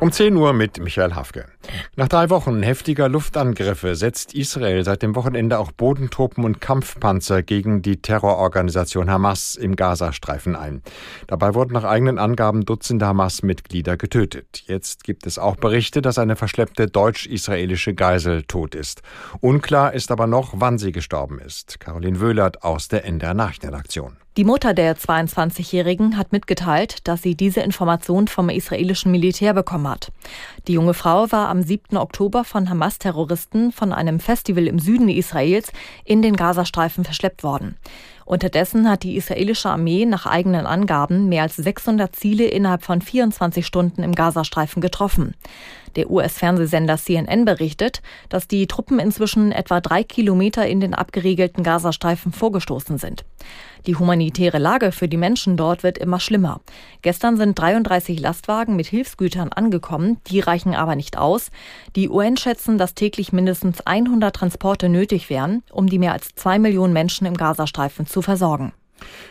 Um 10 Uhr mit Michael Hafke. Nach drei Wochen heftiger Luftangriffe setzt Israel seit dem Wochenende auch Bodentruppen und Kampfpanzer gegen die Terrororganisation Hamas im Gazastreifen ein. Dabei wurden nach eigenen Angaben Dutzende Hamas-Mitglieder getötet. Jetzt gibt es auch Berichte, dass eine verschleppte deutsch-israelische Geisel tot ist. Unklar ist aber noch, wann sie gestorben ist. Caroline Wöhlert aus der NDR Nachrichtenredaktion. Die Mutter der 22-Jährigen hat mitgeteilt, dass sie diese Information vom israelischen Militär bekommen hat. Die junge Frau war am 7. Oktober von Hamas-Terroristen von einem Festival im Süden Israels in den Gazastreifen verschleppt worden. Unterdessen hat die israelische Armee nach eigenen Angaben mehr als 600 Ziele innerhalb von 24 Stunden im Gazastreifen getroffen. Der US-Fernsehsender CNN berichtet, dass die Truppen inzwischen etwa drei Kilometer in den abgeriegelten Gazastreifen vorgestoßen sind. Die humanitäre Lage für die Menschen dort wird immer schlimmer. Gestern sind 33 Lastwagen mit Hilfsgütern angekommen, die reichen aber nicht aus. Die UN schätzen, dass täglich mindestens 100 Transporte nötig wären, um die mehr als zwei Millionen Menschen im Gazastreifen zu versorgen.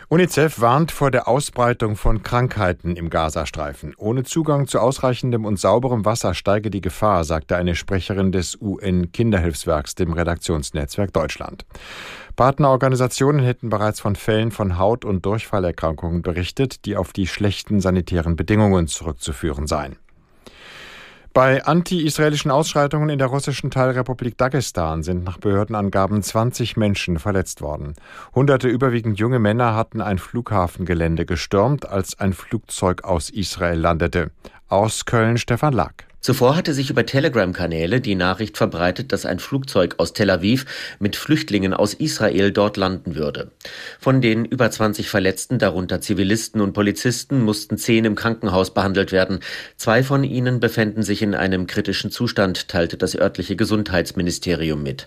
UNICEF warnt vor der Ausbreitung von Krankheiten im Gazastreifen. Ohne Zugang zu ausreichendem und sauberem Wasser steige die Gefahr, sagte eine Sprecherin des UN-Kinderhilfswerks dem Redaktionsnetzwerk Deutschland. Partnerorganisationen hätten bereits von Fällen von Haut- und Durchfallerkrankungen berichtet, die auf die schlechten sanitären Bedingungen zurückzuführen seien. Bei anti-israelischen Ausschreitungen in der russischen Teilrepublik Dagestan sind nach Behördenangaben 20 Menschen verletzt worden. Hunderte überwiegend junge Männer hatten ein Flughafengelände gestürmt, als ein Flugzeug aus Israel landete. Aus Köln Stefan Lack. Zuvor hatte sich über Telegram-Kanäle die Nachricht verbreitet, dass ein Flugzeug aus Tel Aviv mit Flüchtlingen aus Israel dort landen würde. Von den über 20 Verletzten, darunter Zivilisten und Polizisten, mussten zehn im Krankenhaus behandelt werden. Zwei von ihnen befänden sich in einem kritischen Zustand, teilte das örtliche Gesundheitsministerium mit.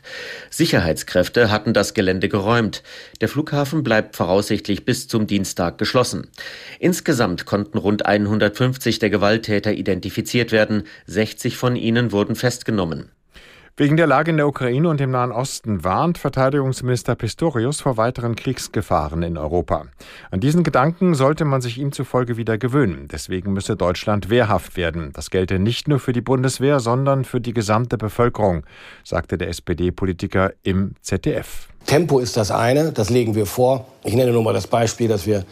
Sicherheitskräfte hatten das Gelände geräumt. Der Flughafen bleibt voraussichtlich bis zum Dienstag geschlossen. Insgesamt konnten rund 150 der Gewalttäter identifiziert werden. 60 von ihnen wurden festgenommen. Wegen der Lage in der Ukraine und im Nahen Osten warnt Verteidigungsminister Pistorius vor weiteren Kriegsgefahren in Europa. An diesen Gedanken sollte man sich ihm zufolge wieder gewöhnen. Deswegen müsse Deutschland wehrhaft werden. Das gelte nicht nur für die Bundeswehr, sondern für die gesamte Bevölkerung, sagte der SPD-Politiker im ZDF. Tempo ist das eine, das legen wir vor. Ich nenne nur mal das Beispiel, dass wir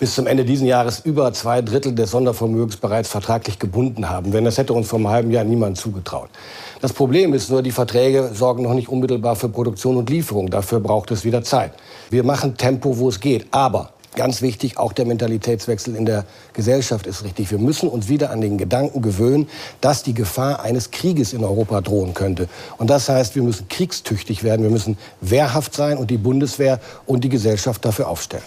bis zum Ende dieses Jahres über zwei Drittel des Sondervermögens bereits vertraglich gebunden haben. Wenn das hätte uns vor einem halben Jahr niemand zugetraut. Das Problem ist nur, die Verträge sorgen noch nicht unmittelbar für Produktion und Lieferung. Dafür braucht es wieder Zeit. Wir machen Tempo, wo es geht. Aber Ganz wichtig, auch der Mentalitätswechsel in der Gesellschaft ist richtig. Wir müssen uns wieder an den Gedanken gewöhnen, dass die Gefahr eines Krieges in Europa drohen könnte. Und das heißt, wir müssen kriegstüchtig werden, wir müssen wehrhaft sein und die Bundeswehr und die Gesellschaft dafür aufstellen.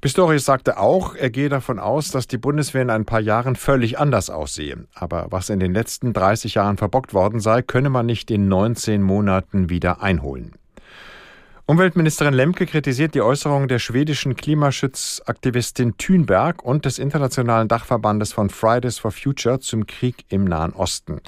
Pistorius sagte auch, er gehe davon aus, dass die Bundeswehr in ein paar Jahren völlig anders aussehe. Aber was in den letzten 30 Jahren verbockt worden sei, könne man nicht in 19 Monaten wieder einholen. Umweltministerin Lemke kritisiert die Äußerungen der schwedischen Klimaschutzaktivistin Thünberg und des internationalen Dachverbandes von Fridays for Future zum Krieg im Nahen Osten.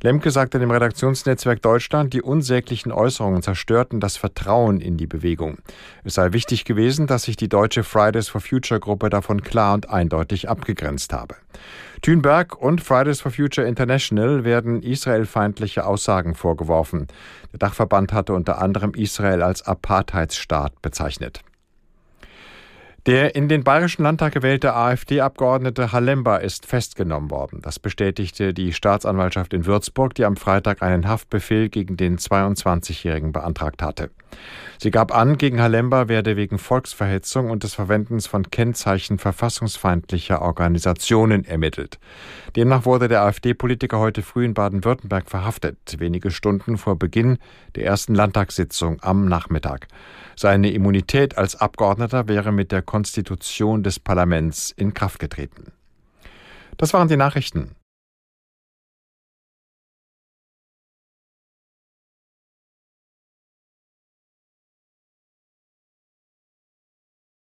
Lemke sagte dem Redaktionsnetzwerk Deutschland, die unsäglichen Äußerungen zerstörten das Vertrauen in die Bewegung. Es sei wichtig gewesen, dass sich die deutsche Fridays for Future Gruppe davon klar und eindeutig abgegrenzt habe. Thünberg und Fridays for Future International werden israelfeindliche Aussagen vorgeworfen. Der Dachverband hatte unter anderem Israel als Apartheidsstaat bezeichnet. Der in den Bayerischen Landtag gewählte AfD-Abgeordnete Halemba ist festgenommen worden. Das bestätigte die Staatsanwaltschaft in Würzburg, die am Freitag einen Haftbefehl gegen den 22-Jährigen beantragt hatte. Sie gab an, gegen Halemba werde wegen Volksverhetzung und des Verwendens von Kennzeichen verfassungsfeindlicher Organisationen ermittelt. Demnach wurde der AfD-Politiker heute früh in Baden-Württemberg verhaftet, wenige Stunden vor Beginn der ersten Landtagssitzung am Nachmittag. Seine Immunität als Abgeordneter wäre mit der Konstitution des Parlaments in Kraft getreten. Das waren die Nachrichten.